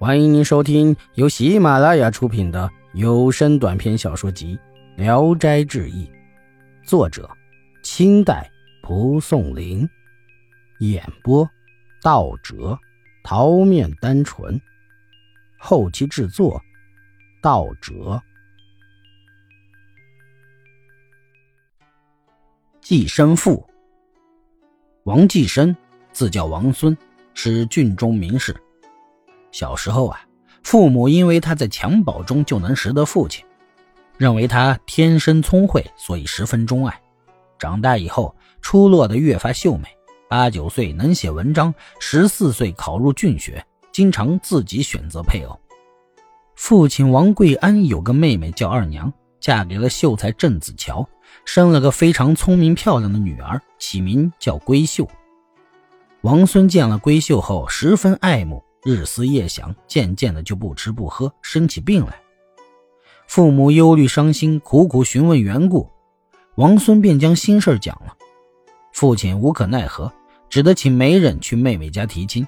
欢迎您收听由喜马拉雅出品的有声短篇小说集《聊斋志异》，作者：清代蒲松龄，演播：道哲、桃面单纯，后期制作：道哲。寄生父，王寄生，字叫王孙，是郡中名士。小时候啊，父母因为他在襁褓中就能识得父亲，认为他天生聪慧，所以十分钟爱。长大以后，出落得越发秀美。八九岁能写文章，十四岁考入郡学，经常自己选择配偶。父亲王贵安有个妹妹叫二娘，嫁给了秀才郑子乔，生了个非常聪明漂亮的女儿，起名叫闺秀。王孙见了闺秀后，十分爱慕。日思夜想，渐渐的就不吃不喝，生起病来。父母忧虑伤心，苦苦询问缘故，王孙便将心事讲了。父亲无可奈何，只得请媒人去妹妹家提亲。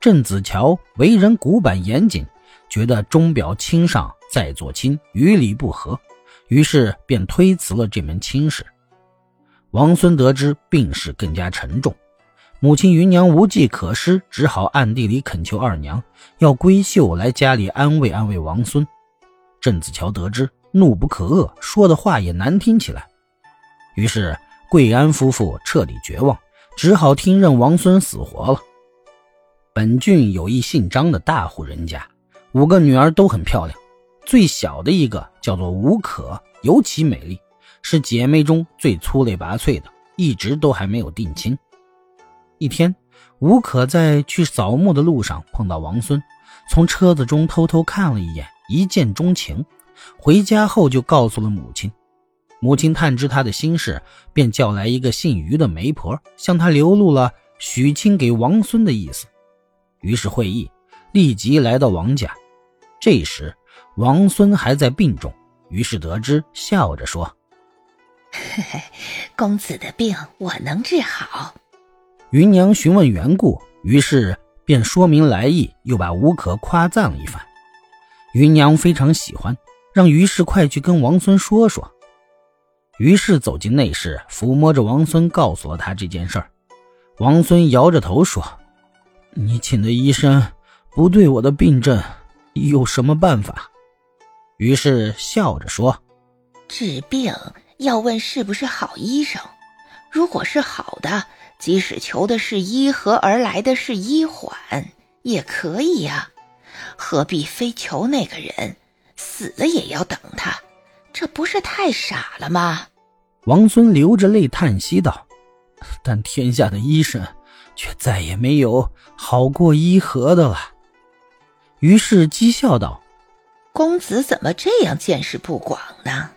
郑子乔为人古板严谨，觉得钟表亲上再做亲与理不合，于是便推辞了这门亲事。王孙得知病势更加沉重。母亲芸娘无计可施，只好暗地里恳求二娘要闺秀来家里安慰安慰王孙。郑子乔得知，怒不可遏，说的话也难听起来。于是贵安夫妇彻底绝望，只好听任王孙死活了。本郡有一姓张的大户人家，五个女儿都很漂亮，最小的一个叫做吴可，尤其美丽，是姐妹中最粗类拔萃的，一直都还没有定亲。一天，吴可在去扫墓的路上碰到王孙，从车子中偷偷看了一眼，一见钟情。回家后就告诉了母亲，母亲探知他的心事，便叫来一个姓于的媒婆，向他流露了许亲给王孙的意思。于是会议，立即来到王家。这时，王孙还在病中，于是得知，笑着说：“嘿嘿，公子的病我能治好。”芸娘询问缘故，于是便说明来意，又把吴可夸赞了一番。芸娘非常喜欢，让于氏快去跟王孙说说。于是走进内室，抚摸着王孙，告诉了他这件事儿。王孙摇着头说：“你请的医生不对我的病症，有什么办法？”于是笑着说：“治病要问是不是好医生，如果是好的。”即使求的是医和而来的是医缓，也可以呀，何必非求那个人死了也要等他？这不是太傻了吗？王孙流着泪叹息道：“但天下的医生却再也没有好过医和的了。”于是讥笑道：“公子怎么这样见识不广呢？”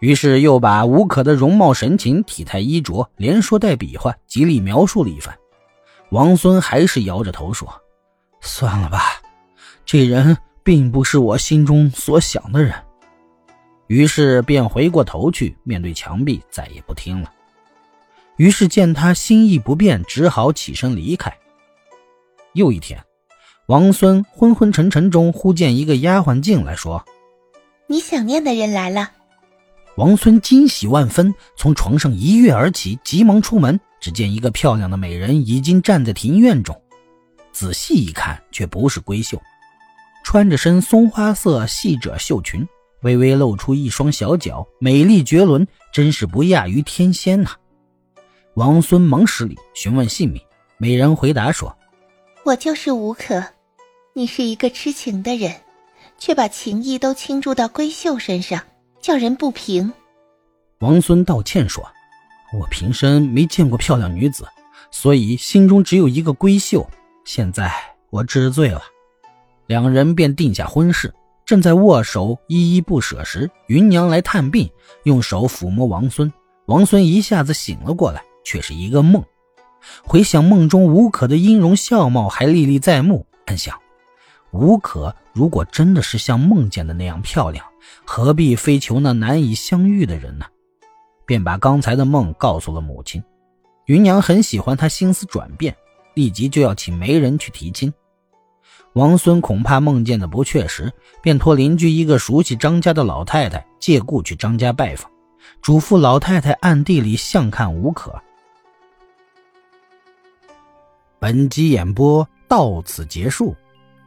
于是又把吴可的容貌神情、体态衣着连说带比划，极力描述了一番。王孙还是摇着头说：“算了吧，这人并不是我心中所想的人。”于是便回过头去，面对墙壁，再也不听了。于是见他心意不变，只好起身离开。又一天，王孙昏昏沉沉中，忽见一个丫鬟进来，说：“你想念的人来了。”王孙惊喜万分，从床上一跃而起，急忙出门。只见一个漂亮的美人已经站在庭院中，仔细一看，却不是闺秀，穿着身松花色细褶绣裙，微微露出一双小脚，美丽绝伦，真是不亚于天仙呐！王孙忙施礼，询问姓名。美人回答说：“我就是吴可，你是一个痴情的人，却把情意都倾注到闺秀身上。”叫人不平。王孙道歉说：“我平生没见过漂亮女子，所以心中只有一个闺秀。现在我知罪了。”两人便定下婚事。正在握手依依不舍时，芸娘来探病，用手抚摸王孙。王孙一下子醒了过来，却是一个梦。回想梦中吴可的音容笑貌还历历在目，暗想：吴可如果真的是像梦见的那样漂亮。何必非求那难以相遇的人呢？便把刚才的梦告诉了母亲。芸娘很喜欢他心思转变，立即就要请媒人去提亲。王孙恐怕梦见的不确实，便托邻居一个熟悉张家的老太太借故去张家拜访，嘱咐老太太暗地里相看无可。本集演播到此结束，